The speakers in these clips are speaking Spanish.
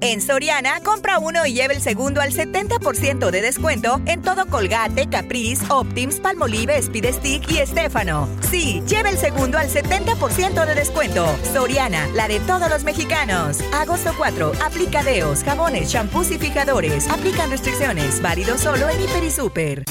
En Soriana, compra uno y lleve el segundo al 70% de descuento en todo Colgate, Caprice, Optims, Palmolive, Speed Stick y Estefano. Sí, lleve el segundo al 70% de descuento. Soriana, la de todos los mexicanos. Agosto 4, aplica deos, jabones, champús y fijadores. Aplican restricciones. Válido solo en Hiper y Super.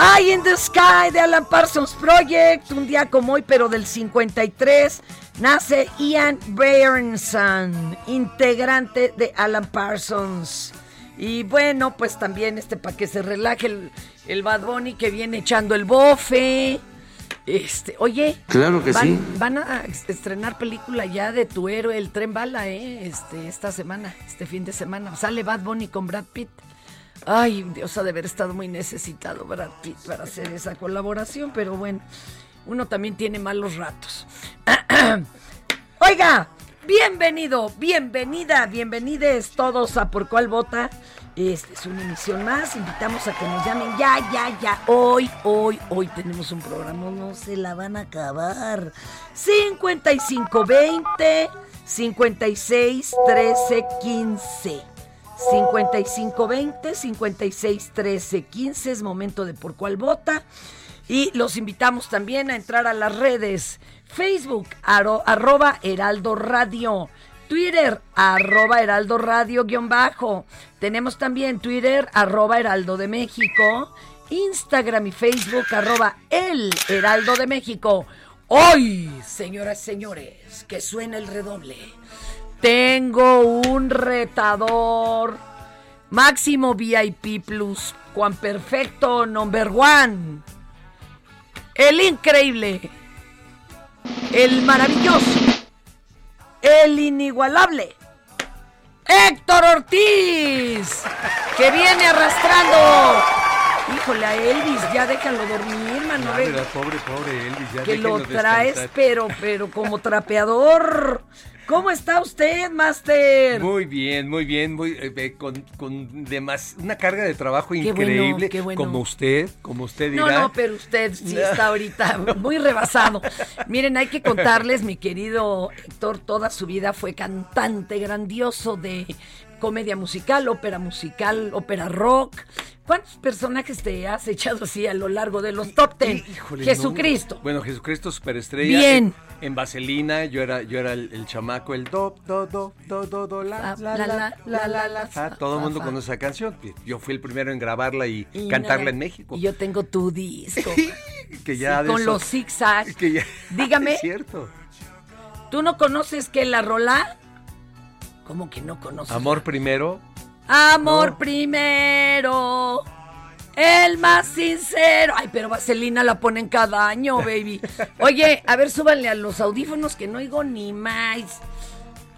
Eye in the Sky de Alan Parsons Project. Un día como hoy, pero del 53, nace Ian Bernson, integrante de Alan Parsons. Y bueno, pues también este para que se relaje el, el Bad Bunny que viene echando el bofe. Este, oye, Claro que van, sí. van a estrenar película ya de tu héroe, el tren bala, eh, este, esta semana, este fin de semana. Sale Bad Bunny con Brad Pitt. Ay, Dios ha de haber estado muy necesitado para hacer esa colaboración, pero bueno, uno también tiene malos ratos. Oiga, bienvenido, bienvenida, bienvenides todos a Por Cuál Vota. Esta es una emisión más, invitamos a que nos llamen ya, ya, ya. Hoy, hoy, hoy tenemos un programa, no se la van a acabar. 5520 56 13 15. 5520 56 13 15 es momento de por cuál vota. Y los invitamos también a entrar a las redes Facebook, arroba Heraldo Radio. Twitter, arroba Heraldo Radio guion bajo. Tenemos también Twitter, arroba Heraldo de México. Instagram y Facebook, arroba El Heraldo de México. Hoy, señoras señores, que suene el redoble. Tengo un retador. Máximo VIP Plus. Juan Perfecto Number One. el increíble, el maravilloso, el inigualable, Héctor Ortiz, que viene arrastrando. Híjole, a Elvis, ya déjalo dormir, la pobre, pobre Elvis. ya que lo traes, descansar. pero, pero como trapeador. ¿Cómo está usted, Master? Muy bien, muy bien, muy eh, con, con demas- una carga de trabajo Qué bueno, increíble, qué bueno. como usted, como usted No, dirá. no, pero usted sí está ahorita muy rebasado. Miren, hay que contarles, mi querido Héctor, toda su vida fue cantante grandioso de comedia musical, ópera musical, ópera rock. ¿Cuántos personajes te has echado así a lo largo de los top ten? Híjole, Jesucristo. no. Bueno, Jesucristo superestrella. Bien. En, en Vaselina, yo era, yo era el, el chamaco, el do, do, do, do, do, do, la, la, la, la, la, la, la, fa. Todo el mundo conoce esa canción. Yo fui el primero en grabarla y, Y cantarla en México. Y yo tengo tu disco. que ya Sí, con eso- los zigzags. que ya- Dígame. Es cierto. ¿Tú no conoces que la rola? ¿Cómo que no conoces? Amor primero. Amor primero. El más sincero. Ay, pero Vaselina la ponen cada año, baby. Oye, a ver, súbanle a los audífonos que no oigo ni más.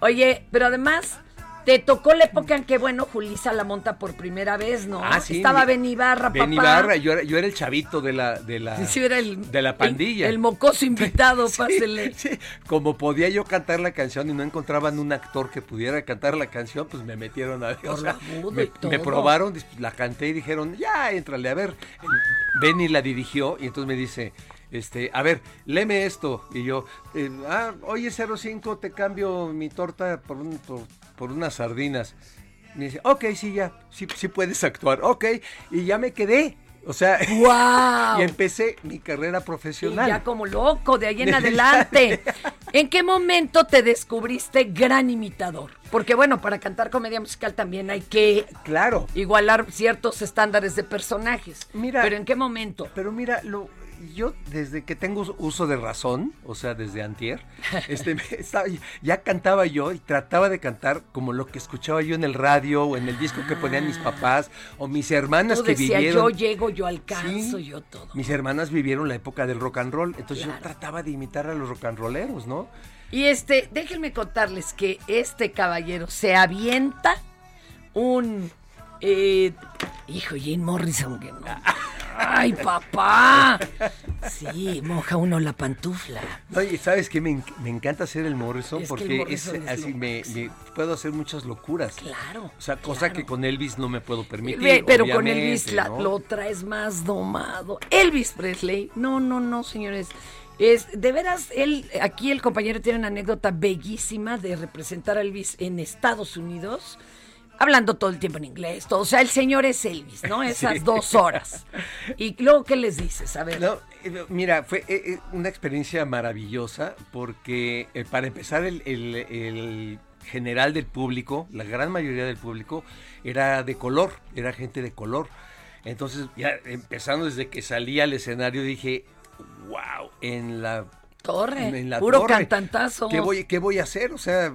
Oye, pero además, te tocó la época en que, bueno, Julisa la monta por primera vez, ¿no? Ah, sí, Estaba mi- Ben Ibarra, papá. Ben Ibarra, yo era, yo era el chavito de la, de la, Sí, sí, era el, de la pandilla. El, el mocoso invitado, Sí, pásele. sí. Como podía yo cantar la canción y no encontraban un actor que pudiera cantar la canción, pues me metieron a Por o sea, me, probaron, la canté y dijeron, ya, éntrale, a ver. Benny la dirigió y entonces me dice, este, a ver, léeme esto. Y yo, eh, ah, oye 05, te cambio mi torta por, un- por, por unas sardinas. Me dice, ok, sí, ya, sí, sí puedes actuar, ok. Y ya me quedé. O sea, ¡Guau! y empecé mi carrera Y profesional. ya como loco, de ahí en adelante. ¿En qué momento te descubriste gran imitador? Porque bueno, para cantar comedia musical también hay que Claro. igualar ciertos estándares de personajes. Mira, Pero ¿en qué momento? Pero mira, lo, yo desde que tengo uso de razón, o sea, desde antier, este, estaba- ya cantaba yo y trataba de cantar como lo que escuchaba yo en el radio o en el disco que ponían mis papás o mis hermanas Tú que decías, vivieron. yo llego, yo alcanzo, Sí. yo todo. Mis hermanas vivieron la época del rock and roll, entonces Claro. yo trataba de imitar a los rock and rolleros, ¿no? Y este, déjenme contarles que este caballero se avienta un eh, hijo, Jane Morrison, que no. ¡Ay, papá! Sí, moja uno la pantufla. Oye, ¿sabes qué? Me, en- me encanta hacer el Morrison Es que el porque Morrison es, es así, me, me- puedo hacer muchas locuras. Claro. O sea, cosa claro. que con Elvis no me puedo permitir. Ve, pero con Elvis la- ¿no? lo traes más domado. Elvis Presley, no, no, no, señores. Es, de veras, él, aquí el compañero tiene una anécdota bellísima de representar a Elvis en Estados Unidos, hablando todo el tiempo en inglés, todo. O sea, el señor es Elvis, ¿no? Esas Sí. dos horas. Y luego, ¿qué les dices? A ver. No, mira, fue eh, eh, una experiencia maravillosa porque eh, para empezar el, el- el general del público, la gran mayoría del público era de color, era gente de color. Entonces, ya empezando desde que salí al escenario dije, wow, en la Torre, en la puro torre, cantantazo. ¿Qué voy, qué voy a hacer? O sea,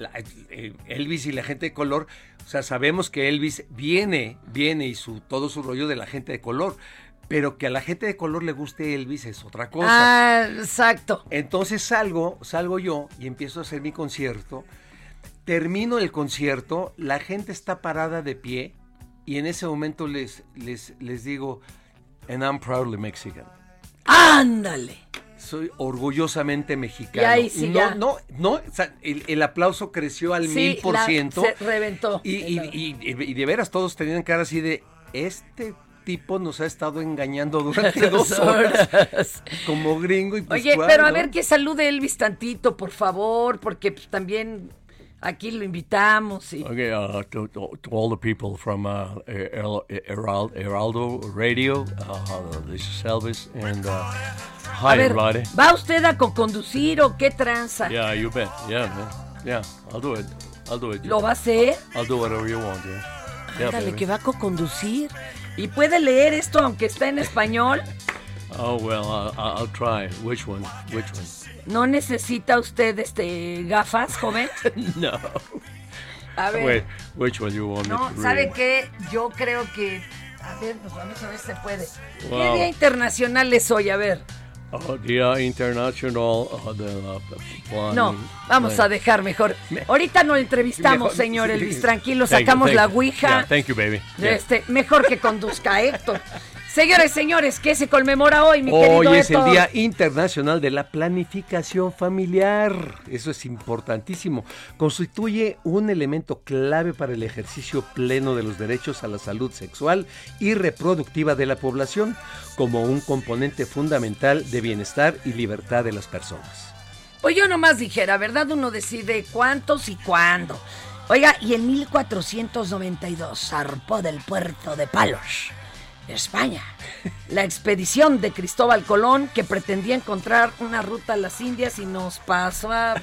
la- eh, Elvis y la gente de color, o sea, sabemos que Elvis viene, viene y su todo su rollo de la gente de color, pero que a la gente de color le guste Elvis es otra cosa. Ah, exacto. Entonces salgo, salgo yo y empiezo a hacer mi concierto. Termino el concierto, la gente está parada de pie y en ese momento les, les, les digo, and I'm proudly Mexican. ¡Ándale! Soy orgullosamente mexicano. Y ahí sí no, ya. no, no, o sea, el, el aplauso creció al mil por ciento. se reventó. Y, y- y- y- y de veras todos tenían cara así de, este tipo nos ha estado engañando durante dos horas como gringo y pues Oye, pero a ver que salude Elvis tantito, por favor, porque pues, también aquí lo invitamos. Y... Okay, uh, to, to, to all the people from uh, Heraldo, Radio, uh, this is Elvis, and uh, hi ver, everybody. ¿va usted a conducir o qué tranza? Yeah, you bet. Yeah, man. Yeah, I'll do it. I'll do it. ¿Lo va a hacer? I'll do whatever you want, yeah. Yeah, Ándale, baby. que va a co-conducir. ¿Y puede leer esto aunque está en español? Oh, well, I'll, I'll try. Which one? Which one? ¿No necesita usted este gafas, joven? no. A ver. Wait, which one you want me No, to ¿sabe read? qué? Yo creo que... A ver, pues vamos a ver si se puede. ¿Qué día internacional es hoy? A ver. Oh, Día Internacional uh, de la Planning. No, vamos a dejar mejor. Ahorita no entrevistamos, Mejor- señor Elvis, tranquilo, Thank you, sacamos thank la you. ouija. Yeah, thank you, baby. Yeah. Este, mejor que conduzca Héctor. Señores, señores, ¿qué se conmemora hoy, mi Hoy querido es el? Día Internacional de la Planificación Familiar. Eso es importantísimo. Constituye un elemento clave para el ejercicio pleno de los derechos a la salud sexual y reproductiva de la población, como un componente fundamental de bienestar y libertad de las personas. Pues yo nomás dijera, ¿verdad? Uno decide cuántos y cuándo. Oiga, y en 1492 zarpó del puerto de Palos, España, la expedición de Cristóbal Colón que pretendía encontrar una ruta a las Indias y nos pasó a,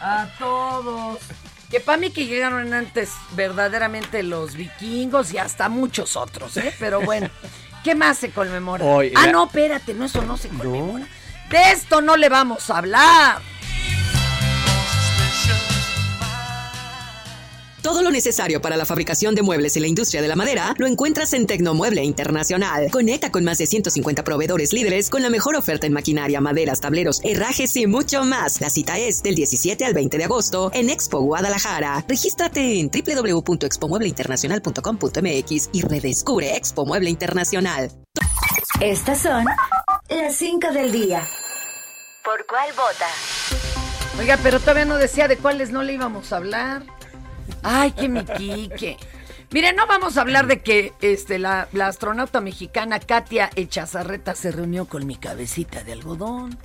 a todos. Que para mí que llegaron antes verdaderamente los vikingos y hasta muchos otros, ¿eh? Pero bueno, ¿qué más se conmemora? Hoy, ah, la- no, espérate, no, eso no se conmemora. De esto no le vamos a hablar. Todo lo necesario para la fabricación de muebles y la industria de la madera lo encuentras en Tecnomueble Internacional. Conecta con más de 150 proveedores líderes con la mejor oferta en maquinaria, maderas, tableros, herrajes y mucho más. La cita es del 17 al 20 de agosto en Expo Guadalajara. Regístrate en www.expomuebleinternacional.com.mx y redescubre Expo Mueble Internacional. Estas son las 5 del día. ¿Por cuál vota? Oiga, pero todavía no decía de cuáles no le íbamos a hablar. Ay, qué mi Quique. Mire, no vamos a hablar de que este, la, la astronauta mexicana Katia Echazarreta se reunió con mi cabecita de algodón.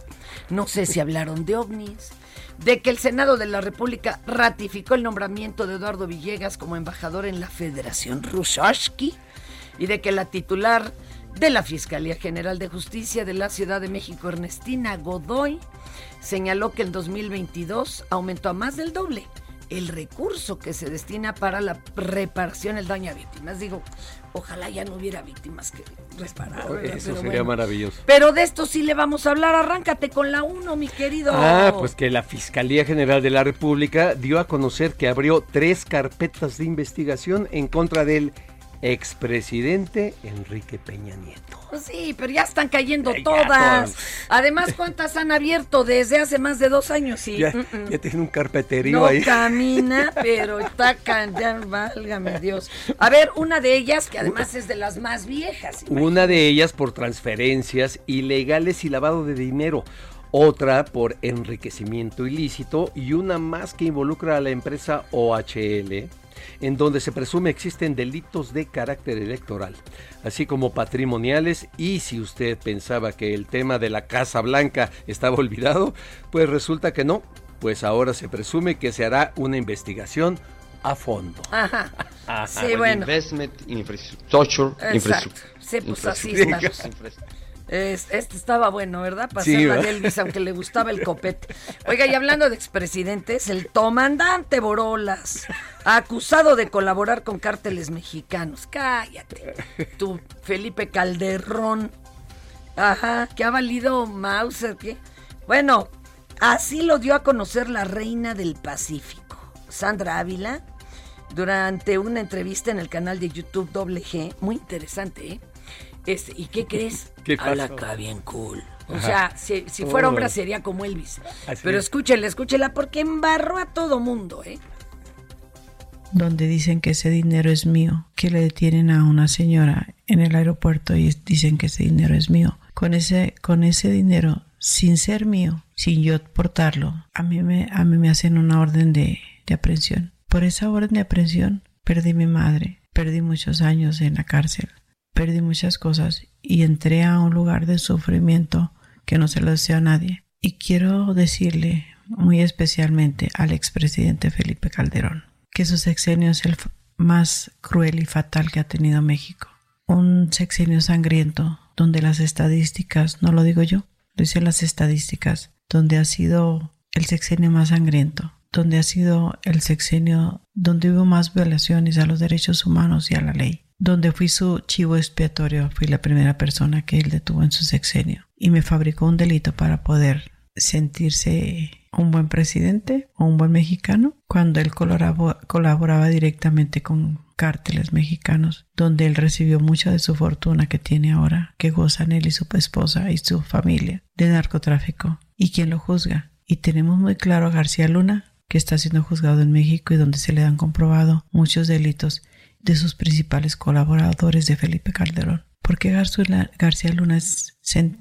No sé si hablaron de ovnis. De que el Senado de la República ratificó el nombramiento de Eduardo Villegas como embajador en la Federación Rusoshki. Y de que la titular de la Fiscalía General de Justicia de la Ciudad de México, Ernestina Godoy, señaló que en 2022 aumentó a más del doble el recurso que se destina para la reparación del daño a víctimas. Digo, ojalá ya no hubiera víctimas que reparar. Eso Pero sería bueno. maravilloso. Pero de esto sí le vamos a hablar. Arráncate con la 1, mi querido. Ah, pues que la Fiscalía General de la República dio a conocer que abrió tres carpetas de investigación en contra del expresidente Enrique Peña Nieto. Pues sí, pero ya están cayendo Ya, todas. Además, ¿cuántas han abierto desde hace más de dos años? Y, Ya, mm, mm. ya tiene un carpeterío No ahí. camina, pero está can- válgame Dios. A ver, una de ellas, que además es de las más viejas. Una de ellas por transferencias ilegales y lavado de dinero. Otra por enriquecimiento ilícito y una más que involucra a la empresa OHL, en donde se presume existen delitos de carácter electoral, así como patrimoniales. Y si usted pensaba que el tema de la Casa Blanca estaba olvidado, pues resulta que no, pues ahora se presume que se hará una investigación a fondo. Ajá. Ajá. Sí, bueno. Investment in infrastructure. Sí, pues así estamos. Es- este estaba bueno, ¿verdad? Para Sí, Elvis, aunque le gustaba el copete. Oiga, y hablando de expresidentes, el comandante Borolas, acusado de colaborar con cárteles mexicanos. Cállate. Tu Felipe Calderón. Ajá, que ha valido Mauser, ¿qué? Bueno, así lo dio a conocer la reina del Pacífico, Sandra Ávila, durante una entrevista en el canal de YouTube Doble G. Muy interesante, ¿eh? Este, ¿Y qué crees? ¿Qué Habla acá bien cool. O Ajá. sea, si, si fuera hombre sería como Elvis. Así Pero es. escúchela, escúchela, porque embarró a todo mundo, ¿eh? donde dicen que ese dinero es mío, que le detienen a una señora en el aeropuerto y dicen que ese dinero es mío. Con ese, con ese dinero, sin ser mío, sin yo portarlo, a mí me, a mí me hacen una orden de, de aprehensión. Por esa orden de aprehensión perdí mi madre, perdí muchos años en la cárcel, perdí muchas cosas y entré a un lugar de sufrimiento que no se lo deseo a nadie. Y quiero decirle muy especialmente al expresidente Felipe Calderón que su sexenio es el más cruel y fatal que ha tenido México. Un sexenio sangriento donde las estadísticas, no lo digo yo, lo dicen las estadísticas, donde ha sido el sexenio más sangriento, donde ha sido el sexenio donde hubo más violaciones a los derechos humanos y a la ley, donde fui su chivo expiatorio, fui la primera persona que él detuvo en su sexenio y me fabricó un delito para poder sentirse un buen presidente o un buen mexicano cuando él colaboraba, directamente con, cárteles mexicanos, donde él recibió mucha de su fortuna que tiene ahora, que gozan él y su esposa y su familia de narcotráfico. ¿Y quién lo juzga? Y tenemos muy claro a García Luna, que está siendo juzgado en México y donde se le han comprobado muchos delitos de sus principales colaboradores de Felipe Calderón. ¿Por qué García Luna es,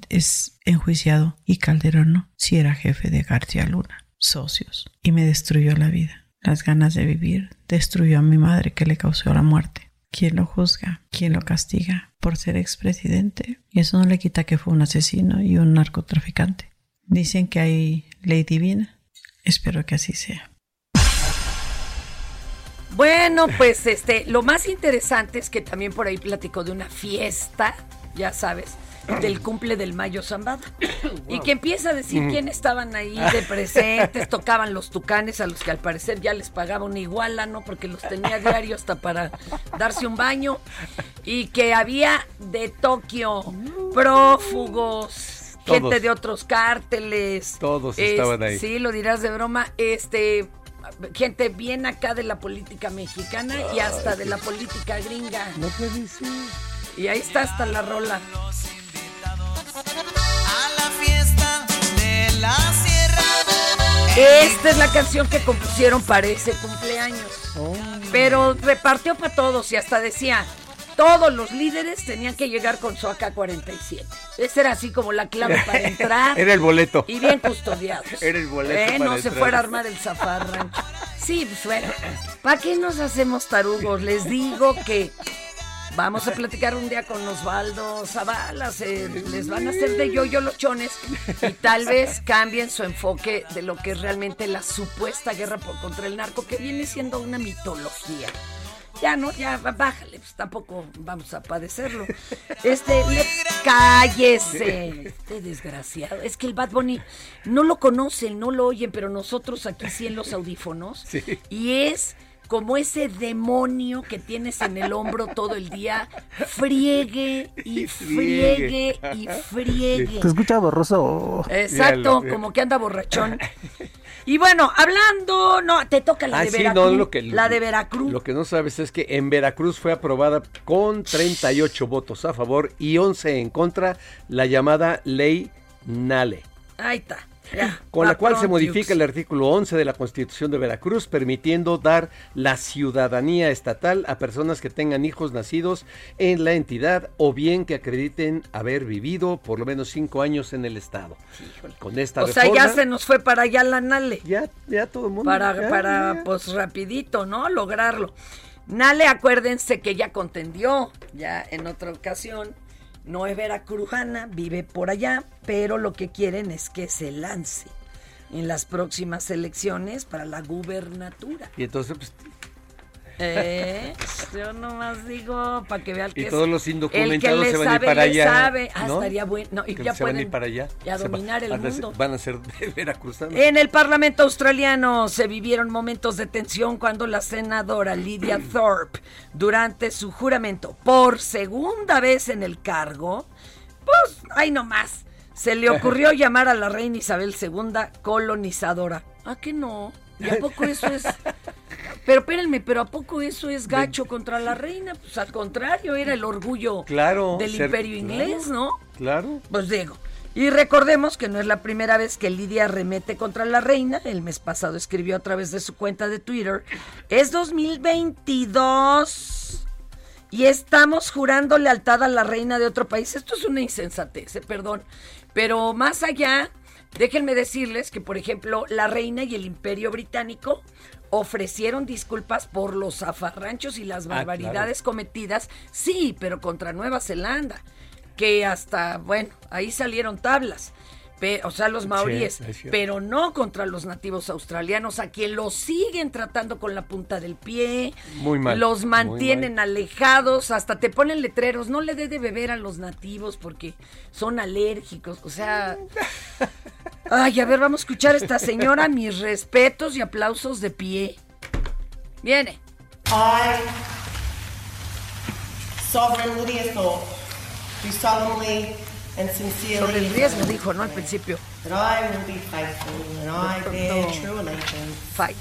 es enjuiciado y Calderón no? Si era jefe de García Luna, socios, y me destruyó la vida, las ganas de vivir, destruyó a mi madre que le causó la muerte. ¿Quién lo juzga? ¿Quién lo castiga? Por ser expresidente. Y eso no le quita que fue un asesino y un narcotraficante. Dicen que hay ley divina. Espero que así sea. Bueno, pues este, lo más interesante es que también por ahí platicó de una fiesta, ya sabes, del cumple del Mayo Zambada. Y que empieza a decir Mm. quién estaban ahí de presentes, tocaban los tucanes a los que al parecer ya les pagaba una iguala, ¿no? Porque los tenía diario hasta para darse un baño. Y que había de Tokio prófugos, gente de otros cárteles. Todos Es- estaban ahí. Sí, lo dirás de broma. Este, gente bien acá de la política mexicana y hasta de la política gringa. No puede ser. Y ahí está hasta la rola. A la fiesta de la sierra. Esta es la canción que compusieron para ese cumpleaños. Pero repartió para todos y hasta decía, todos los líderes tenían que llegar con su AK-47. Esa era así como la clave para entrar. Era el boleto. Y bien custodiados. Era el boleto Eh, para no se fuera a armar el zafarrancho. Sí, pues bueno. ¿Para qué nos hacemos tarugos? Les digo que vamos a platicar un día con Osvaldo Zavala. se- les van a hacer de yo-yo los chones y tal vez cambien su enfoque de lo que es realmente la supuesta guerra por- contra el narco, que viene siendo una mitología. Ya no, ya bá- bájale, pues tampoco vamos a padecerlo. Este, le- cállese, este desgraciado. Es que el Bad Bunny no lo conocen, no lo oyen, pero nosotros aquí sí en los audífonos. Y es como ese demonio que tienes en el hombro todo el día, friegue y friegue y friegue. Te escucha borroso. Exacto, como que anda borrachón. Y bueno, hablando, no, te toca la Ah, de sí, Veracruz. no, lo que, la de Veracruz. Lo que no sabes es que en Veracruz fue aprobada con 38 votos a favor y 11 en contra la llamada ley Nale. Ahí está. Con la cual se modifica el artículo 11 de la Constitución de Veracruz, permitiendo dar la ciudadanía estatal a personas que tengan hijos nacidos en la entidad o bien que acrediten haber vivido por lo menos cinco años en el Estado. Con esta O sea, ya se nos fue para allá la Nale. Ya, ya todo el mundo. Para, ya, para ya. pues rapidito, ¿no? Lograrlo. Nale, acuérdense que ya contendió, ya en otra ocasión. No es veracrujana, vive por allá, pero lo que quieren es que se lance en las próximas elecciones para la gubernatura. Y entonces, pues, Eh, yo nomás digo para que vean que Y es- todos los el indocumentados que le se van a ir para allá. sabe. Ah, ¿no? estaría bueno. No, y Que ya se van a ir para allá. y a Se va- dominar el van a ser- mundo. van a ser de veracruzanos. En el Parlamento australiano se vivieron momentos de tensión cuando la senadora Lydia Thorpe, durante su juramento por segunda vez en el cargo, pues, ahí nomás, se le ocurrió llamar a la reina Isabel II colonizadora. ¿A qué no? ¿Y a poco eso es...? Pero espérenme, ¿pero a poco eso es gacho contra la reina? Pues al contrario, era el orgullo Claro, del ser- imperio inglés, claro. ¿no? Claro. Pues digo. Y recordemos que no es la primera vez que Lidia remete contra la reina. El mes pasado escribió a través de su cuenta de Twitter. Es 2022 y estamos jurando lealtad a la reina de otro país. Esto es una insensatez, eh, perdón. Pero más allá, déjenme decirles que, por ejemplo, la reina y el imperio británico ofrecieron disculpas por los zafarranchos y las Ah, barbaridades cometidas, sí, pero contra Nueva Zelanda, que hasta, bueno, ahí salieron tablas. Pe- o sea, los maoríes, pero no contra los nativos australianos, a quien los siguen tratando con la punta del pie, Muy mal, los muy mantienen alejados, hasta te ponen letreros, no le dé de beber a los nativos porque son alérgicos, o sea... Ay, a ver, vamos a escuchar a esta señora, mis respetos y aplausos de pie. Viene. I, Sovereign Lydia Thorpe, do solemnly and sincerely Sobre el riesgo, dijo, ¿no? Al principio. that I will be faithful and I bear true allegiance Fight.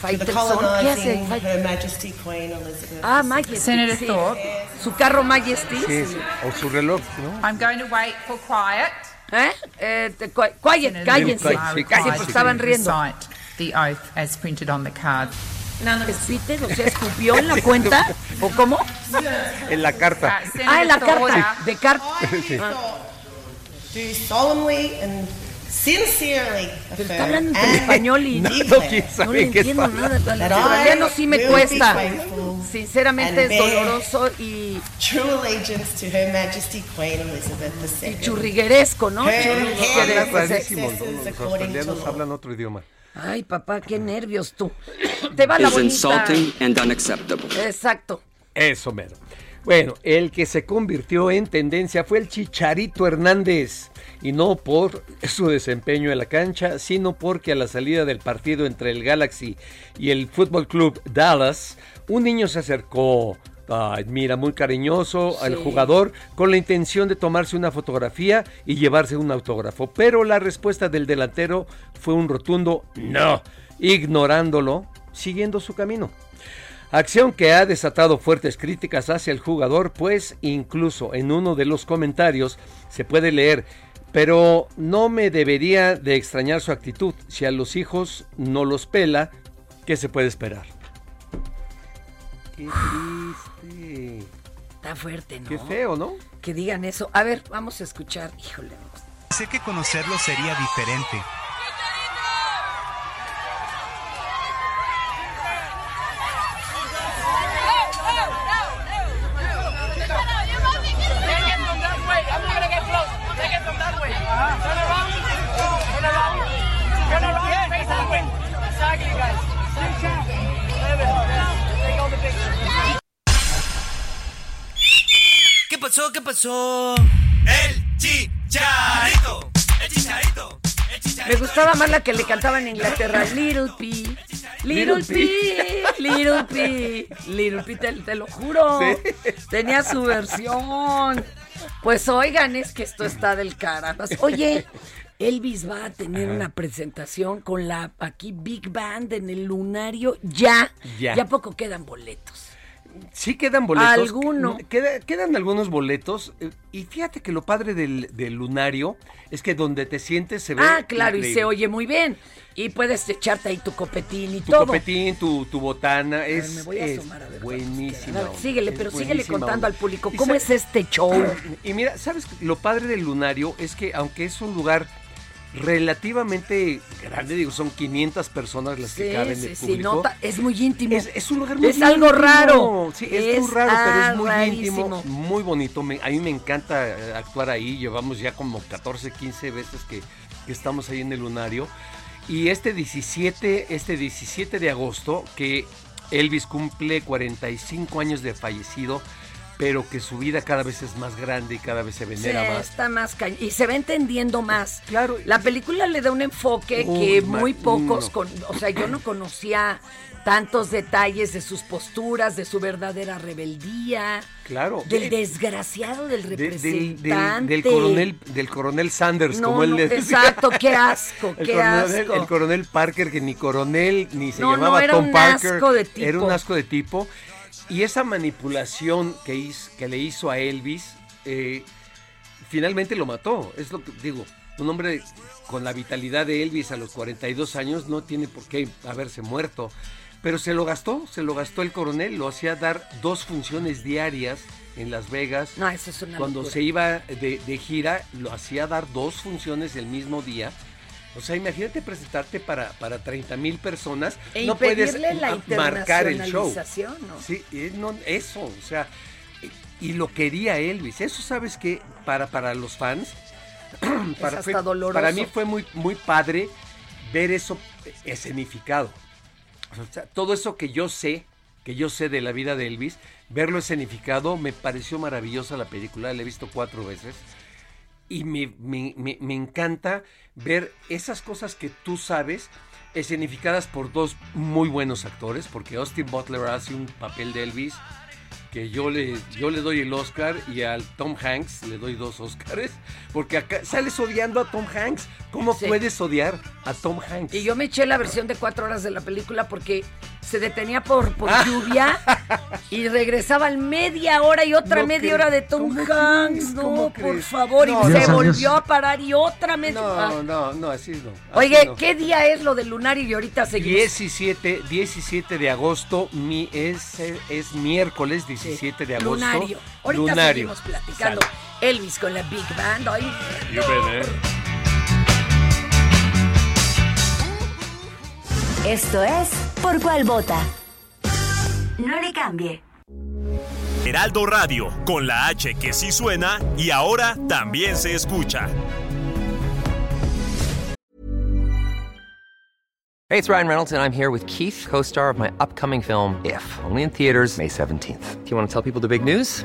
Faitelson, ¿qué hace? colonizing Her Majesty Queen Elizabeth. Ah, Majesty. Senator sí. Thorpe. Su carro Majesty. Sí, sí. O su reloj, ¿no? I'm going to wait for quiet. ¿Eh? Eh, quiet, cállense. Casi pues estaban riendo. recite the oath as printed on the card. Peter, o sea, escupió en la cuenta. ¿O cómo? En la carta. Ah, en la carta. De carta. Sí. Do solemnly and sincerely Pero está hablando en and español y No, no le entiendo nada. El australiano sí me cuesta. Sinceramente es doloroso y, True allegiance to Her Majesty Queen Elizabeth y churrigueresco, ¿no? Churrigueresco. hablan otro idioma. Ay, papá, qué nervios tú. Te va la bonita. insulting and unacceptable. Exacto. Eso, mero. Bueno, el que se convirtió en tendencia fue el Chicharito Hernández. Y no por su desempeño en la cancha, sino porque a la salida del partido entre el Galaxy y el Fútbol Club Dallas, un niño se acercó, ay, mira, muy cariñoso al Sí. jugador con la intención de tomarse una fotografía y llevarse un autógrafo. Pero la respuesta del delantero fue un rotundo no, ignorándolo, siguiendo su camino. Acción que ha desatado fuertes críticas hacia el jugador, pues incluso en uno de los comentarios se puede leer, pero no me debería de extrañar su actitud. Si a los hijos no los pela, ¿qué se puede esperar? Qué triste. Está fuerte, ¿no? Qué feo, ¿no? Que digan eso. A ver, vamos a escuchar. Híjole. Sé que conocerlo sería diferente. Pasó? ¿Qué pasó? El chicharito. El chicharito. El chicharito. Me gustaba más la que le cantaba en Inglaterra. Little P. Little P. Little P. Little P, te, te lo juro. Sí. Tenía su versión. Pues oigan, es que esto está del caramba. Oye, Elvis va a tener una presentación con la aquí Big Band en el Lunario. Ya. Ya. Ya poco quedan boletos. Sí quedan boletos. Alguno. Queda- quedan algunos boletos. Y fíjate que lo padre del, del lunario es que donde te sientes se ve. Ah, claro, y se oye muy bien. Y puedes echarte ahí tu copetín y Tu todo. copetín, tu, tu botana, es, me voy a es asomar a ver buenísima. A ver, onda, síguele, pero síguele contando onda. al público cómo es este show. Y mira, ¿sabes? Lo padre del lunario es que aunque es un lugar relativamente grande, digo, son 500 personas las que Sí, caben sí, sí, público. nota, es muy íntimo. Es, es un lugar muy Es algo íntimo. raro. Sí, es, muy raro, pero es muy rarísimo. íntimo, muy bonito. Me- a mí me encanta eh, actuar ahí. Llevamos ya como 14, 15 veces que, que estamos ahí en el lunario. Y este 17, este 17 de agosto, que Elvis cumple 45 años de fallecido, pero que su vida cada vez es más grande y cada vez se venera Sí, más. está más y se va entendiendo más. Claro. La película le da un enfoque Uy, que muy pocos, no. con, o sea, yo no conocía tantos detalles de sus posturas, de su verdadera rebeldía, Claro. del De- desgraciado del de- del- representante. del, del coronel del coronel Sanders No, como él no, le decía. exacto, qué asco, el qué coronel, asco. el coronel Parker que ni coronel ni se No, no, llamaba era Tom un Parker asco de tipo. era un asco de tipo y esa manipulación que, hiz- que le hizo a Elvis eh, finalmente lo mató es lo que digo un hombre con la vitalidad de Elvis a los 42 años no tiene por qué haberse muerto pero se lo gastó, se lo gastó el coronel, lo hacía dar dos funciones diarias en Las Vegas. No, eso es una Cuando locura. se iba de, de gira, lo hacía dar dos funciones el mismo día. O sea, imagínate presentarte para, para 30 mil personas. E no puedes la ma- marcar el show. Sí, no, eso, o sea, y lo quería Elvis. Eso sabes que para, para los fans, para, hasta fue- para mí fue muy, muy padre ver eso escenificado. O sea, todo eso que yo sé, que yo sé de la vida de Elvis, verlo escenificado, me pareció maravillosa la película, la he visto cuatro veces. Y me, me- me- me encanta ver esas cosas que tú sabes escenificadas por dos muy buenos actores, porque Austin Butler hace un papel de Elvis que yo le, yo le doy el Oscar y al Tom Hanks le doy dos Oscars, porque acá sales odiando a Tom Hanks. ¿Cómo Sí. puedes odiar a Tom Hanks? Y yo me eché la versión de cuatro horas de la película porque se detenía por, por Ah. lluvia y regresaba en media hora y otra No media hora de Tom ¿cómo Hanks. No, ¿Cómo por crees? favor. No, y se volvió a parar y otra media. No, no, no, así no. así Oye, no. ¿qué día es lo del lunario? Y ahorita seguimos. 17, 17 de agosto, mi, es, es miércoles 17 de agosto. Lunario. Ahorita Lunario. seguimos platicando. Elvis con la Big Band. Ay, Esto es Por Cuál Vota. No le cambie. Heraldo Radio, con la H que sí suena y ahora también se escucha. Hey, it's Ryan Reynolds, and I'm here with Keith, co star of my upcoming film, If, only in theaters, May 17th. Do you want to tell people the big news?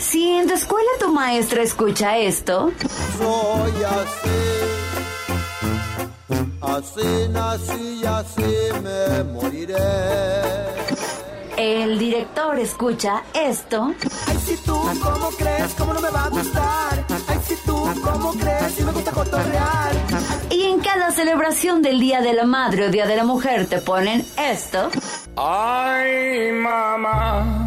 Si en tu escuela tu maestra escucha esto, Soy así, así nací y así me moriré. el director escucha esto, Ay, si tú, ¿cómo crees? ¿Cómo no me va a gustar? Ay, si tú, ¿cómo crees? Si me gusta cotorrear. y en cada celebración del Día de la Madre o Día de la Mujer te ponen esto, Ay, mamá.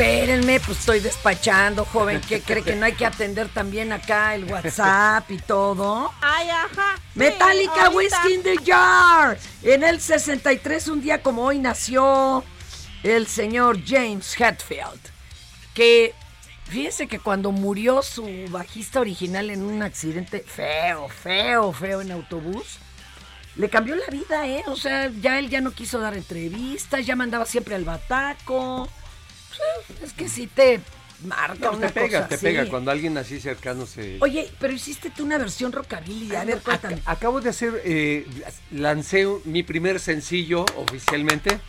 Espérenme, pues estoy despachando, joven. ¿Qué cree que no hay que atender también acá el WhatsApp y todo? Ay, ajá. sí, Metallica. Whiskey in the Jar. En el 63, un día como hoy, nació el señor James Hetfield. Que fíjense que cuando murió su bajista original en un accidente feo, feo, feo en autobús, le cambió la vida, ¿eh? O sea, ya él ya no quiso dar entrevistas, ya mandaba siempre al bataco. Es que sí te marca No, una te pega, cosa te así. pega cuando alguien así cercano se... Oye, pero hiciste tú una versión rockabilly. A ver, Ac- cuéntame. Acabo de hacer, eh, lancé mi primer sencillo oficialmente.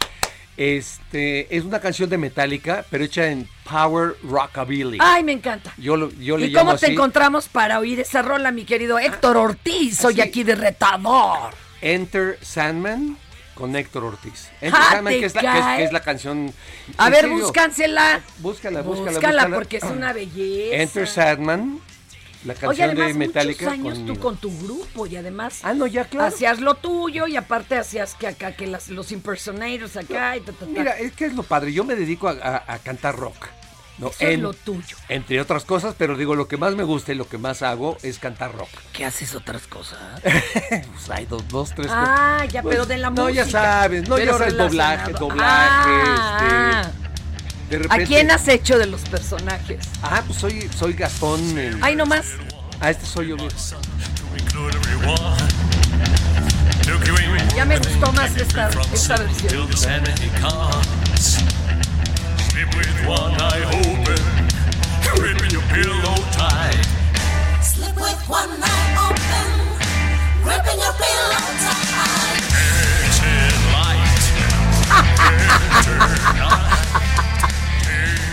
Este es una canción de Metallica, pero hecha en Power Rockabilly. Ay, me encanta. Yo, lo- yo le ¿Y llamo cómo te así. encontramos para oír esa rola, mi querido Héctor Ortiz? Soy aquí de retador. Enter Sandman con Héctor Ortiz. Enter Ah, te que es, la, que, es, que es la canción. A ver, serio, búscansela. Búscala, búscala, Búscala, porque es una belleza. Enter Sandman. La canción Oye, además, de Metallica. muchos años con- tú con tu grupo y además Ah, no, ya, claro. hacías lo tuyo y aparte hacías que acá que las- los impersonators acá y ta, ta, ta. Mira, es que es lo padre. Yo me dedico a, a- a cantar rock. ¿No? Eso es lo tuyo. Entre otras cosas, pero digo, lo que más me gusta y lo que más hago es cantar rock. ¿Qué haces otras cosas? pues hay dos, dos tres Ah, cosas. ya, Pues, pero de la no, música. ya sabes, no, Pero ya sabes, doblaje, doblaje, Ah, este, de ¿A repente- quién has hecho de los personajes? Ah, pues soy, soy Gastón. en- Ay, nomás. Ah, este soy yo. Ya me gustó más esta, esta versión. Sleep with one eye open, gripping your pillow tight. Sleep with one eye open, gripping your pillow tight.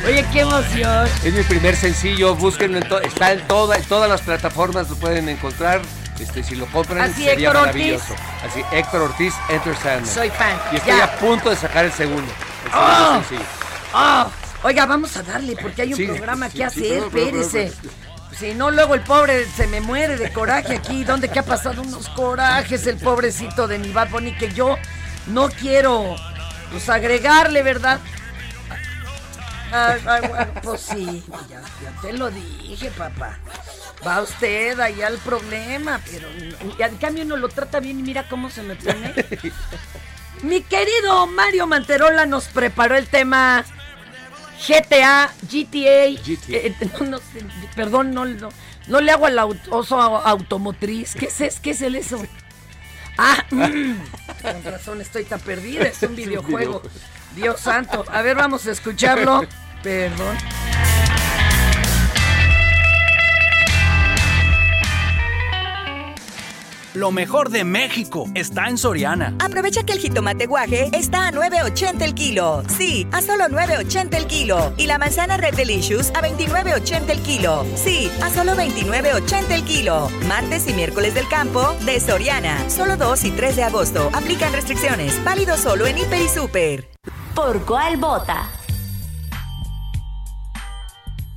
Oye, qué emoción. Es mi primer sencillo, búsquenlo, en está en, toda- en todas las plataformas, lo pueden encontrar. Este, si lo compran, Así, sería Héctor maravilloso. Así, Héctor Ortiz, Enter Sandman. Soy fan. Y estoy Ya. a punto de sacar el segundo. El segundo ¡Oh! sencillo. Ah, Oiga, vamos a darle, porque hay un Sí, programa sí, que hacer, espérese. Si no, luego el pobre se me muere de coraje aquí. ¿Dónde que ha pasado unos corajes el pobrecito de mi Bad Bunny? Que yo no quiero, pues, agregarle, ¿verdad? Bueno, pues sí, ya, ya te lo dije, papá. Va usted allá al problema, pero y al cambio uno lo trata bien y mira cómo se me pone. Mi querido Mario Manterola nos preparó el tema GTA, GTA. eh, no, no perdón, no, no, no le hago al au- oso au- automotriz. ¿Qué es, es- qué es el eso? Ah, mm, con razón estoy tan perdida. Es un videojuego. Dios santo. A ver, vamos a escucharlo. Perdón. Lo mejor de México está en Soriana. Aprovecha que el jitomate guaje está a 9.80 el kilo. Sí, a solo 9.80 el kilo. Y la manzana Red Delicious a 29.80 el kilo. Sí, a solo 29.80 el kilo. Martes y miércoles del campo de Soriana. Solo 2 y 3 de agosto. Aplican restricciones. Válido solo en Hiper y Super. ¿Por cuál vota?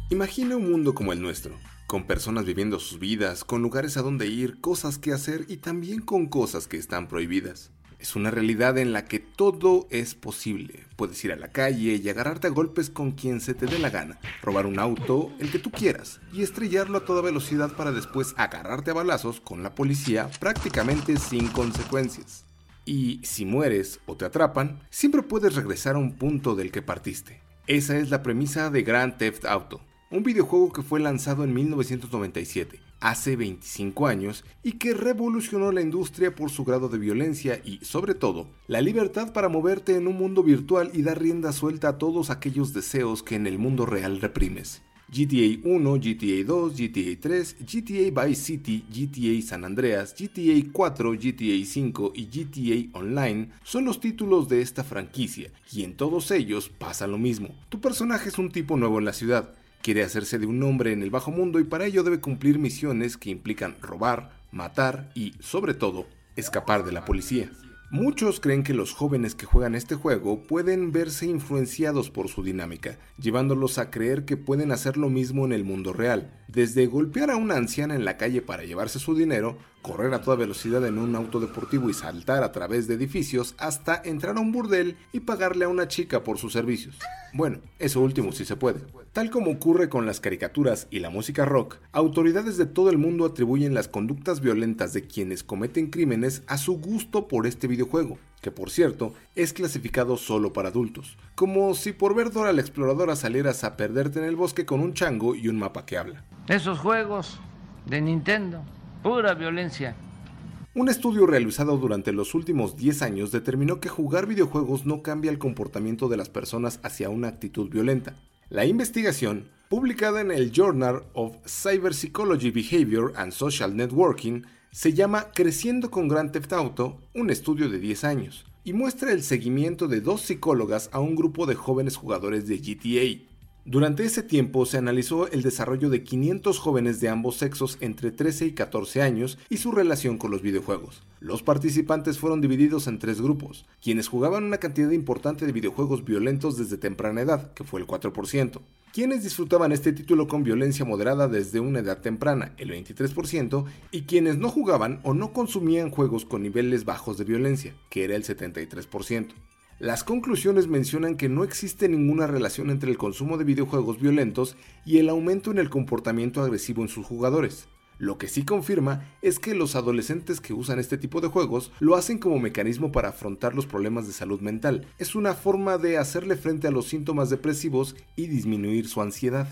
Imagina un mundo como el nuestro, con personas viviendo sus vidas, con lugares a donde ir, cosas que hacer y también con cosas que están prohibidas. Es una realidad en la que todo es posible. Puedes ir a la calle y agarrarte a golpes con quien se te dé la gana, robar un auto, el que tú quieras, y estrellarlo a toda velocidad para después agarrarte a balazos con la policía prácticamente sin consecuencias. Y si mueres o te atrapan, siempre puedes regresar a un punto del que partiste. Esa es la premisa de Grand Theft Auto, un videojuego que fue lanzado en 1997, hace 25 años, y que revolucionó la industria por su grado de violencia y, sobre todo, la libertad para moverte en un mundo virtual y dar rienda suelta a todos aquellos deseos que en el mundo real reprimes. GTA 1, GTA 2, GTA 3, GTA Vice City, GTA San Andreas, GTA 4, GTA 5 y GTA Online son los títulos de esta franquicia, y en todos ellos pasa lo mismo. Tu personaje es un tipo nuevo en la ciudad, quiere hacerse de un nombre en el bajo mundo y para ello debe cumplir misiones que implican robar, matar y, sobre todo, escapar de la policía. Muchos creen que los jóvenes que juegan este juego pueden verse influenciados por su dinámica, llevándolos a creer que pueden hacer lo mismo en el mundo real, desde golpear a una anciana en la calle para llevarse su dinero, correr a toda velocidad en un auto deportivo y saltar a través de edificios, hasta entrar a un burdel y pagarle a una chica por sus servicios. Bueno, eso último sí se puede. Tal como ocurre con las caricaturas y la música rock, autoridades de todo el mundo atribuyen las conductas violentas de quienes cometen crímenes a su gusto por este videojuego, que por cierto es clasificado solo para adultos, como si por ver Dora la exploradora salieras a perderte en el bosque con un chango y un mapa que habla. Esos juegos de Nintendo, pura violencia. Un estudio realizado durante los últimos 10 años determinó que jugar videojuegos no cambia el comportamiento de las personas hacia una actitud violenta. La investigación, publicada en el Journal of Cyberpsychology Behavior and Social Networking, se llama Creciendo con Grand Theft Auto, un estudio de 10 años, y muestra el seguimiento de dos psicólogas a un grupo de jóvenes jugadores de GTA. Durante ese tiempo se analizó el desarrollo de 500 jóvenes de ambos sexos entre 13 y 14 años y su relación con los videojuegos. Los participantes fueron divididos en tres grupos, quienes jugaban una cantidad importante de videojuegos violentos desde temprana edad, que fue el 4%, quienes disfrutaban este título con violencia moderada desde una edad temprana, el 23%, y quienes no jugaban o no consumían juegos con niveles bajos de violencia, que era el 73%. Las conclusiones mencionan que no existe ninguna relación entre el consumo de videojuegos violentos y el aumento en el comportamiento agresivo en sus jugadores. Lo que sí confirma es que los adolescentes que usan este tipo de juegos lo hacen como mecanismo para afrontar los problemas de salud mental. Es una forma de hacerle frente a los síntomas depresivos y disminuir su ansiedad.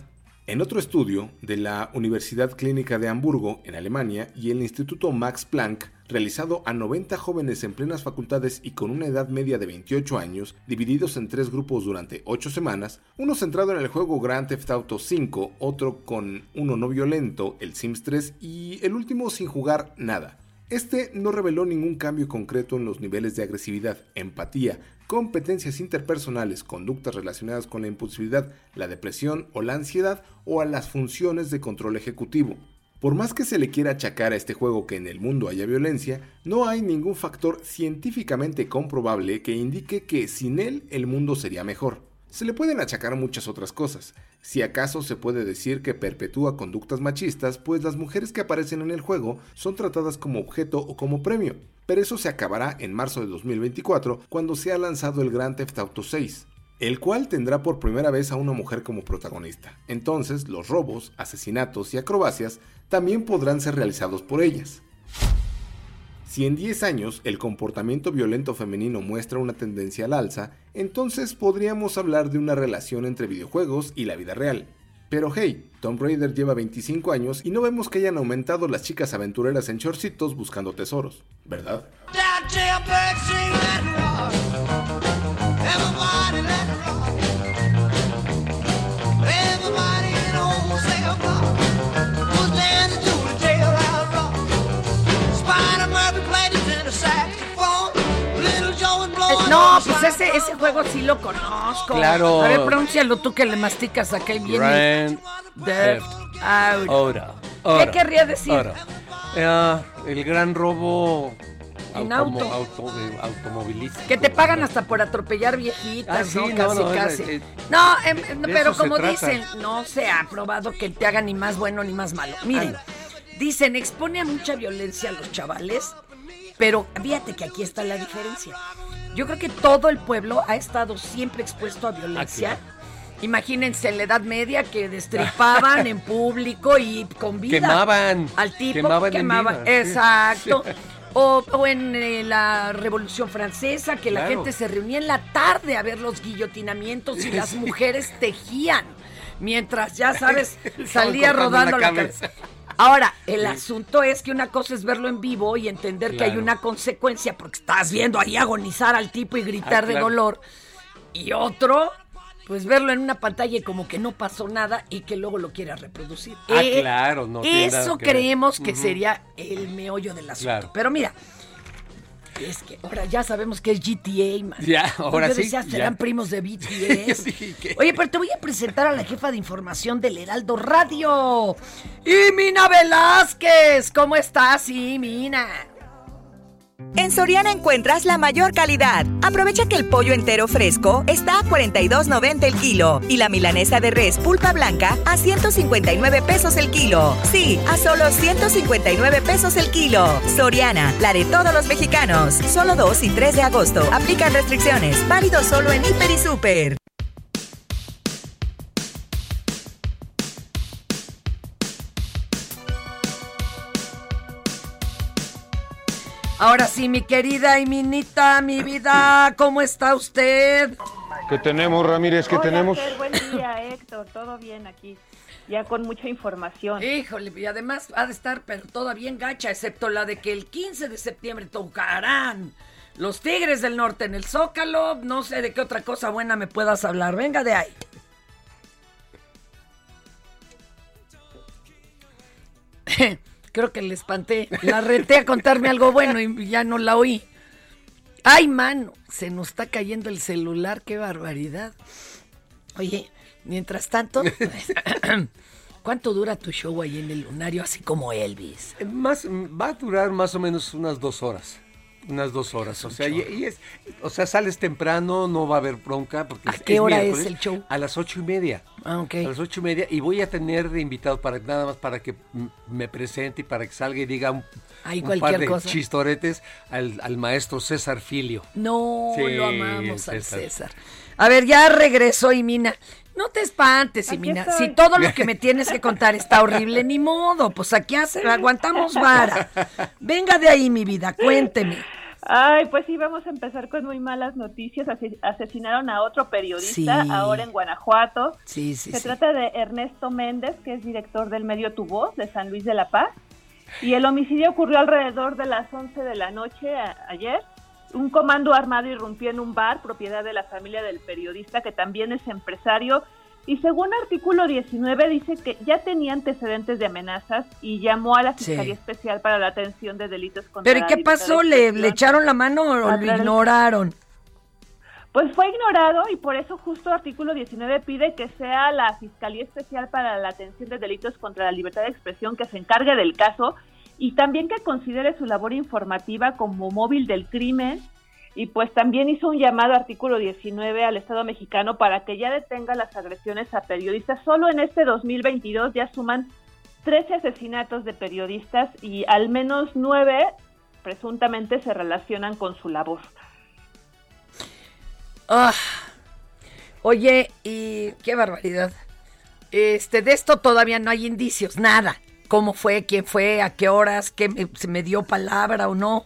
En otro estudio de la Universidad Clínica de Hamburgo, en Alemania, y el Instituto Max Planck, realizado a 90 jóvenes en plenas facultades y con una edad media de 28 años, divididos en tres grupos durante 8 semanas, uno centrado en el juego Grand Theft Auto 5, otro con uno no violento, el Sims 3, y el último sin jugar nada. Este no reveló ningún cambio concreto en los niveles de agresividad, empatía, competencias interpersonales, conductas relacionadas con la impulsividad, la depresión o la ansiedad o a las funciones de control ejecutivo. Por más que se le quiera achacar a este juego que en el mundo haya violencia, no hay ningún factor científicamente comprobable que indique que sin él el mundo sería mejor. Se le pueden achacar muchas otras cosas. Si acaso se puede decir que perpetúa conductas machistas, pues las mujeres que aparecen en el juego son tratadas como objeto o como premio. Pero eso se acabará en marzo de 2024 cuando sea lanzado el Grand Theft Auto 6 el cual tendrá por primera vez a una mujer como protagonista. Entonces, los robos, asesinatos y acrobacias también podrán ser realizados por ellas. Si en 10 años el comportamiento violento femenino muestra una tendencia al alza, entonces podríamos hablar de una relación entre videojuegos y la vida real. Pero hey, Tomb Raider lleva 25 años y no vemos que hayan aumentado las chicas aventureras en shortcitos buscando tesoros, ¿verdad? No, pues ese, ese juego sí lo conozco. Claro. A ver, pronúncialo tú que le masticas acá y viene. Grand Theft Auto. ¿Qué querría decir? Ahora. Eh, el gran robo En auto. auto- automovilístico. Que te pagan hasta por atropellar viejitas, Ah, sí, ¿no? Casi, no, casi. es- es- no, em, em, pero como trata. dicen, no se ha probado que te haga ni más bueno ni más malo. Miren, dicen, expone a mucha violencia a los chavales, pero fíjate que aquí está la diferencia. Yo creo que todo el pueblo ha estado siempre expuesto a violencia. Imagínense en la Edad Media que destripaban en público y con vida. Quemaban. Al tipo Quemaban en quemaban. vida. Exacto. Sí. O, o en eh, la Revolución Francesa, que la gente se reunía en la tarde a ver los guillotinamientos y las mujeres tejían. Mientras, ya sabes, salía rodando la la cabeza. cabeza. Ahora, el Sí. asunto es que una cosa es verlo en vivo y entender que hay una consecuencia porque estás viendo ahí agonizar al tipo y gritar Ah, de claro. dolor. Y otro, pues verlo en una pantalla y como que no pasó nada y que luego lo quiera reproducir. Ah, claro, no Eso que creemos que sería el meollo del asunto. Claro. Pero mira, es que ahora ya sabemos que es GTA, man. Ya, ahora Yo sí, ya. serán primos de BTS. Sí. Oye, pero te voy a presentar a la jefa de información del Heraldo Radio. Y Mina Velázquez. ¿Cómo estás, sí, Mina? En Soriana encuentras la mayor calidad. Aprovecha que el pollo entero fresco está a 42.90 el kilo y la milanesa de res pulpa blanca a 159 pesos el kilo. Sí, a solo 159 pesos el kilo. Soriana, la de todos los mexicanos. Solo 2 y 3 de agosto. Aplican restricciones. Válido solo en Hiper y Super. Ahora sí, mi querida y minita, mi vida, ¿cómo está usted? ¿Qué tenemos, Ramírez? ¿Qué Hola, tenemos? Buen día, Héctor. Todo bien aquí. Ya con mucha información. Híjole, y además ha de estar pero toda bien gacha, excepto la de que el 15 de septiembre tocarán los Tigres del Norte en el Zócalo. No sé de qué otra cosa buena me puedas hablar. Venga de ahí. Creo que le espanté. La reté a contarme algo bueno y ya no la oí. Ay, mano, se nos está cayendo el celular, qué barbaridad. Oye, mientras tanto, ¿cuánto dura tu show ahí en el lunario, así como Elvis? Más, va a durar más o menos unas dos horas. Unas dos horas, o sea, y, y es, o sea, sales temprano, no va a haber bronca. Porque ¿A qué hora es el show? A las ocho y media. Ah, ok. A las ocho y media, y voy a tener de invitado para nada más para que me presente y para que salga y diga un, Ay, un cualquier par de cosa. chistoretes al, al maestro César Filio. No, Sí, lo amamos al César. César. A ver, ya regresó Imina. No te espantes, Imina. estoy. Si todo lo que me tienes que contar está horrible, ni modo. Pues aquí hace, aguantamos vara. Venga de ahí, mi vida, cuénteme. Ay, pues sí, vamos a empezar con muy malas noticias. Ase- Asesinaron a otro periodista Sí. ahora en Guanajuato. Sí, sí, Se sí. trata de Ernesto Méndez, que es director del medio Tu Voz de San Luis de la Paz. Y el homicidio ocurrió alrededor de las 11 de la noche a- ayer. Un comando armado irrumpió en un bar, propiedad de la familia del periodista, que también es empresario. Y según artículo 19 dice que ya tenía antecedentes de amenazas y llamó a la Sí. Fiscalía Especial para la Atención de Delitos contra Pero ¿y la qué pasó? ¿Le, le echaron la mano o lo ignoraron? Pues fue ignorado y por eso justo artículo 19 pide que sea la Fiscalía Especial para la Atención de Delitos contra la Libertad de Expresión que se encargue del caso y también que considere su labor informativa como móvil del crimen y pues también hizo un llamado artículo 19 al Estado mexicano para que ya detenga las agresiones a periodistas. Solo en este 2022 ya suman 13 asesinatos de periodistas y al menos 9 presuntamente se relacionan con su labor. Ah. Oye, y qué barbaridad. Este, de esto todavía no hay indicios, nada. ¿Cómo fue? ¿Quién fue? ¿A qué horas? ¿Qué me- se me dio palabra o no?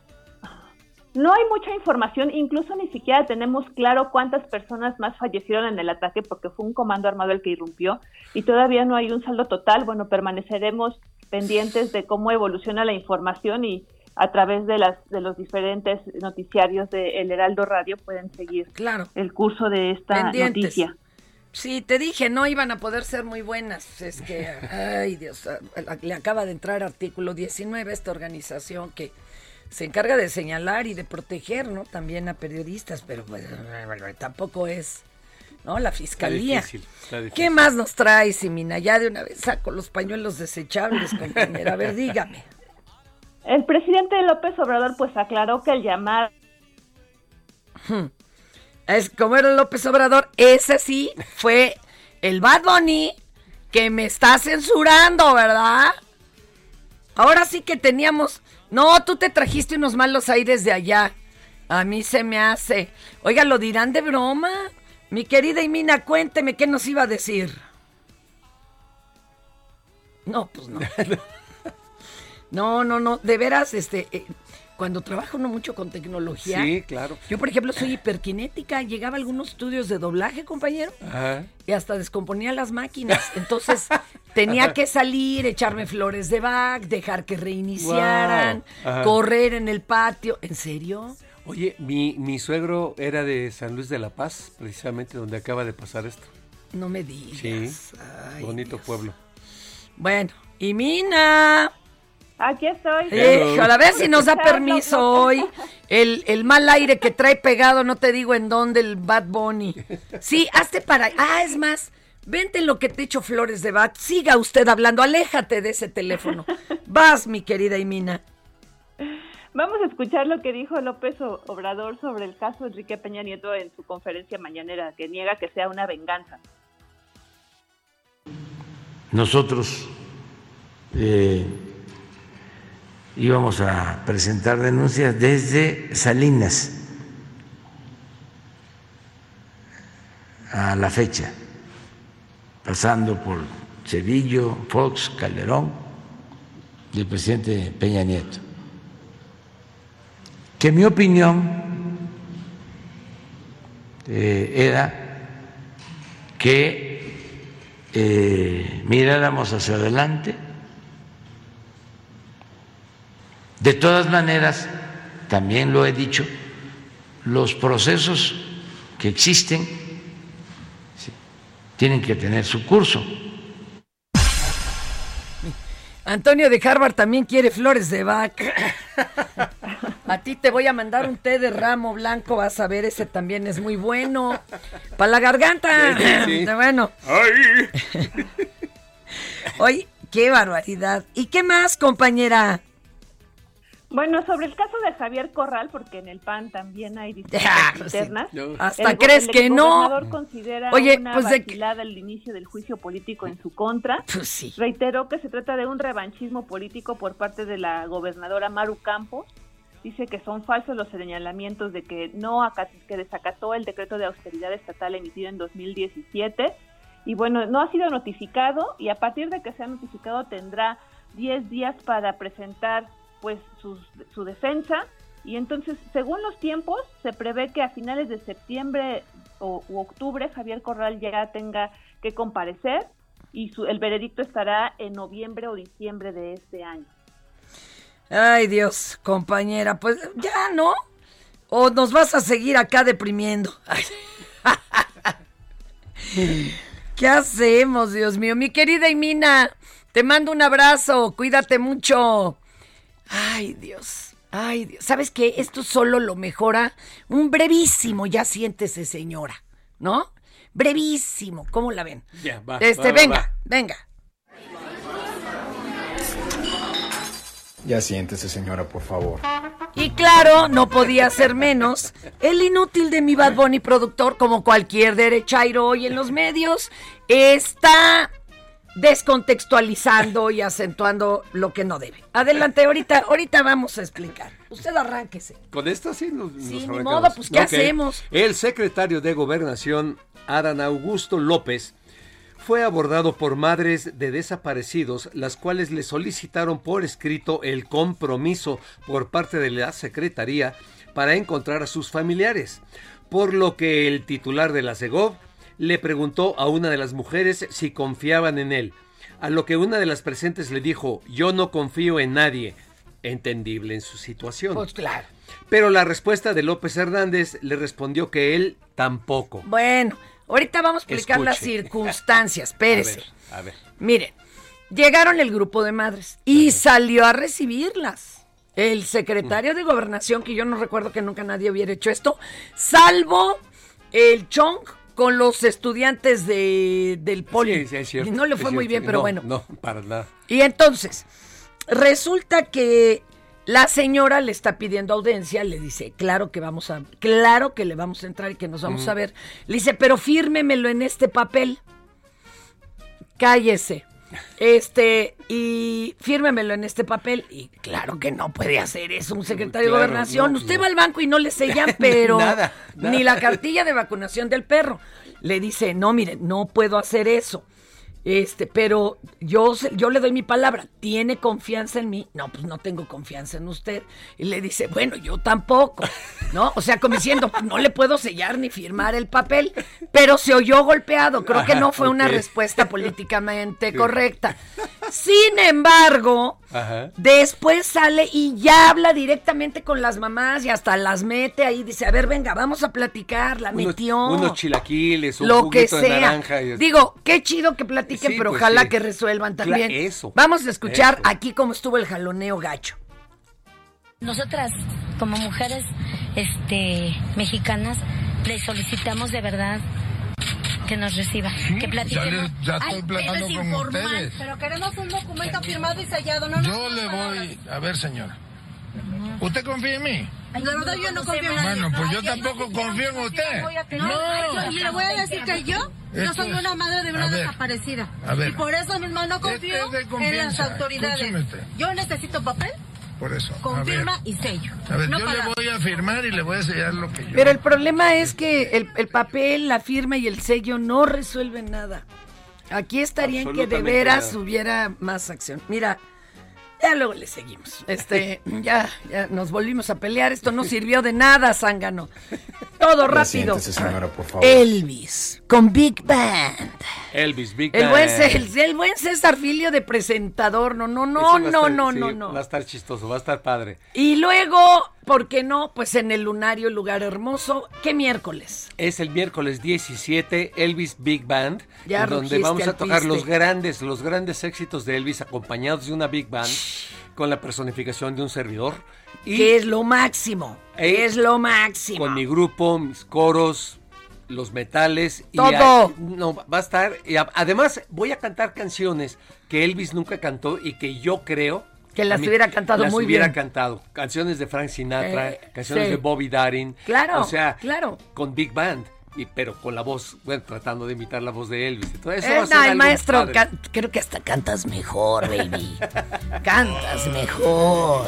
No hay mucha información, incluso ni siquiera tenemos claro cuántas personas más fallecieron en el ataque porque fue un comando armado el que irrumpió y todavía no hay un saldo total. Bueno, permaneceremos pendientes de cómo evoluciona la información y a través de las de los diferentes noticiarios de El Heraldo Radio pueden seguir Claro. el curso de esta Pendientes. noticia. Sí, te dije, no iban a poder ser muy buenas. Es que, ay Dios, a- a- le acaba de entrar artículo 19 a esta organización que se encarga de señalar y de proteger, ¿no? También a periodistas, pero pues tampoco es, ¿no? La fiscalía. difícil, está difícil. ¿Qué más nos trae, Simina? Ya de una vez saco los pañuelos desechables, compañera. A ver, dígame. El presidente López Obrador pues aclaró que el llamado Hmm. Es como era López Obrador, ese sí fue el Bad Bunny que me está censurando, ¿verdad? Ahora sí que teníamos. No, tú te trajiste unos malos aires de allá. A mí se me hace. Oiga, ¿lo dirán de broma? Mi querida Imina, cuénteme qué nos iba a decir. No, pues no. No, no, no. De veras, este. eh, cuando trabajo uno mucho con tecnología. Sí, claro. Yo, por ejemplo, soy hiperkinética. Llegaba a algunos estudios de doblaje, compañero, Ajá. y hasta descomponía las máquinas. Entonces, tenía que salir, echarme flores de back, dejar que reiniciaran, Wow. Correr en el patio. ¿En serio? Oye, mi, mi suegro era de San Luis de la Paz, precisamente donde acaba de pasar esto. No me digas. Sí, Ay, bonito pueblo. Bueno, y Mina. Aquí estoy. A ver si nos da permiso hoy. El, el mal aire que trae pegado, no te digo en dónde, el Bad Bunny. Sí, hazte para. Ah, es más, vente en lo que te echo flores de bat. Siga usted hablando, aléjate de ese teléfono. Vas, mi querida Imina. Vamos a escuchar lo que dijo López Obrador sobre el caso Enrique Peña Nieto en su conferencia mañanera, que niega que sea una venganza. Nosotros eh, íbamos a presentar denuncias desde Salinas a la fecha, pasando por Cedillo, Fox, Calderón y el presidente Peña Nieto. Que mi opinión eh, era que eh, miráramos hacia adelante. De todas maneras, también lo he dicho, los procesos que existen sí, tienen que tener su curso. Antonio de Harvard también quiere flores de Bach. A ti te voy a mandar un té de ramo blanco, vas a ver, ese también es muy bueno. Para la garganta. Sí, sí. Bueno. Oye, qué barbaridad. ¿Y qué más, compañera? Bueno, sobre el caso de Javier Corral, porque en el PAN también hay disputas Ah, sí. internas. Hasta el- crees el que no. gobernador considera Oye, una pues de- vacilada el inicio del juicio político en su contra. Pues sí. Reiteró que se trata de un revanchismo político por parte de la gobernadora Maru Campos. Dice que son falsos los señalamientos de que no que desacató el decreto de austeridad estatal emitido en 2017 y bueno, no ha sido notificado y a partir de que sea notificado tendrá 10 días para presentar pues su defensa y entonces según los tiempos se prevé que a finales de septiembre o u octubre Javier Corral ya tenga que comparecer y su- el veredicto estará en noviembre o diciembre de este año. Ay, Dios, compañera, pues ya, ¿no? O nos vas a seguir acá deprimiendo. ¿Qué hacemos, Dios mío? Mi querida Imina, te mando un abrazo, cuídate mucho. Ay, Dios, ay, Dios. ¿Sabes qué? Esto solo lo mejora un brevísimo, ya siéntese, señora, ¿no? Brevísimo, ¿cómo la ven? Ya, va, Este, va, venga, va. venga. Ya siéntese, señora, por favor. Y claro, no podía ser menos el inútil de mi Bad Bunny productor, como cualquier derechairo hoy en los medios, está descontextualizando y acentuando lo que no debe. Adelante, ahorita, ahorita vamos a explicar. Usted arránquese. Con esto sí nos, Sí, nos ni modo, pues, ¿qué hacemos? El secretario de Gobernación, Adán Augusto López, fue abordado por madres de desaparecidos, las cuales le solicitaron por escrito el compromiso por parte de la Secretaría para encontrar a sus familiares, por lo que el titular de la SEGOV le preguntó a una de las mujeres si confiaban en él, a lo que una de las presentes le dijo, yo no confío en nadie, entendible en su situación. Pues claro. Pero la respuesta de López Hernández le respondió que él tampoco. Bueno, ahorita vamos a explicar las circunstancias. Espérese. A ver, a ver. Miren, llegaron el grupo de madres y salió a recibirlas. El secretario de gobernación, que yo no recuerdo que nunca nadie hubiera hecho esto, salvo el Chong con los estudiantes de, del poli. Sí, es cierto, y no le fue muy bien, pero No, bueno. No, para nada. Y entonces, resulta que la señora le está pidiendo audiencia, le dice, claro que vamos a, claro que le vamos a entrar y que nos vamos a ver. Le dice, pero fírmemelo en este papel. Cállese. Este, y fírmemelo en este papel. Y claro que no puede hacer eso un secretario Claro, de gobernación. no, Usted no. va al banco y no le sellan, pero Nada, nada. ni la cartilla de vacunación del perro. Le dice, no, mire, no puedo hacer eso. Este, pero yo, yo le doy mi palabra. ¿Tiene confianza en mí? No, pues no tengo confianza en usted. Y le dice, bueno, yo tampoco. ¿No? O sea, como diciendo, no le puedo sellar ni firmar el papel. Pero se oyó golpeado. Creo que no fue una respuesta políticamente correcta. Sin embargo, Ajá. Después sale y ya habla directamente con las mamás y hasta las mete ahí. Dice, a ver, venga, vamos a platicar. La Unos, metió. unos chilaquiles, un lo que de sea. naranja. y- Digo, qué chido que platiquen, Sí, pero pues ojalá sí. que resuelvan Cla- también. eso, Vamos a escuchar eso. aquí cómo estuvo el jaloneo gacho. Nosotras, como mujeres este, mexicanas, le solicitamos de verdad que nos reciba, que platiquemos. ya estoy platicando pero es con informal. ustedes. Pero queremos un documento firmado y sellado, no Yo le voy. A ver, señora. ¿Usted confía en mí? Verdad yo no confío en nadie. Bueno, pues yo tampoco confío en usted. No, No. y le voy a decir que yo, yo Esto soy una madre de una a ver, desaparecida. a ver. Y por eso mismo no Este confío es en las autoridades. Yo necesito papel, Por eso. con a ver. firma y sello. A ver, No yo le voy a firmar y le voy a sellar lo que yo. Pero el problema es que el, el papel, la firma y el sello no resuelven nada. Aquí estarían que de veras hubiera más acción. Mira, ya luego le seguimos. Este, ya, ya nos volvimos a pelear. Esto no sirvió de nada, zángano. Todo rápido. siéntese, señora, por favor. Elvis, con Big Band. Elvis Big El buen, Band. El, el buen César Filio de presentador. No, no, no, no, estar- no, sí, no, no. Va a estar chistoso, va a estar padre. Y luego, ¿por qué no? Pues en el Lunario, lugar hermoso. ¿Qué miércoles? Es el miércoles 17, Elvis Big Band, Ya en donde vamos a tocar los grandes, los grandes éxitos de Elvis acompañados de una Big Band con la personificación de un servidor. Y que es lo máximo. Eh, es lo máximo. con mi grupo, mis coros, los metales. y Todo. a- no, va a estar. y a- además, voy a cantar canciones que Elvis nunca cantó y que yo creo Que las mí- hubiera cantado las muy hubiera bien. cantado. Canciones de Frank Sinatra, Eh, canciones sí. de Bobby Darin. Claro, O sea, claro. con Big Band. Y, pero con la voz, bueno, tratando de imitar la voz de Elvis. y todo eso Eh, va a ser no, el maestro, can- creo que hasta cantas mejor, baby. cantas mejor.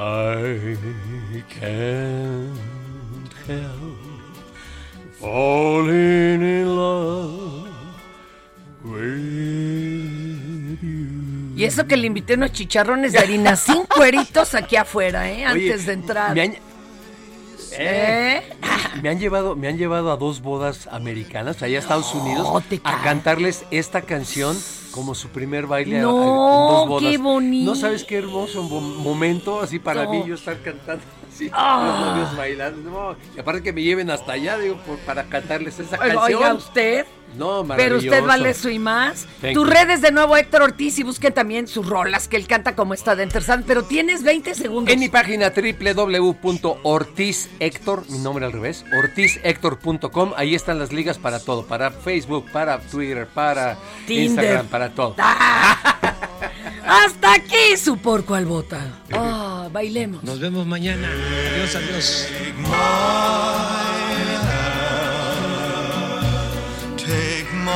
I can't help falling in love with you. Y eso que le invité unos chicharrones de harina sin cueritos aquí afuera, ¿eh? Oye, Antes de entrar. Me han, ¿Eh? me han llevado, me han llevado a dos bodas americanas allá a Estados Unidos a cantarles esta canción como su primer baile a- a- No, en dos bodas. qué bonito. No sabes qué hermoso mo- momento así para No. mí yo estar cantando así, Ah. los novios bailando. No, y aparte que me lleven hasta allá, digo, por- para cantarles esa Oiga, canción. oiga, usted. No, Pero usted vale eso y más. Thank Tus you. redes de nuevo, Héctor Ortiz, y busquen también sus rolas que él canta como está de Enter Sand, Pero tienes 20 segundos. En mi página www.ortizhector, mi nombre al revés, ortizhector.com, ahí están las ligas para todo, para Facebook, para Twitter, para Tinder. Instagram, para todo. Hasta aquí su porco al bota. Ah, bailemos. Nos vemos mañana. Adiós, adiós.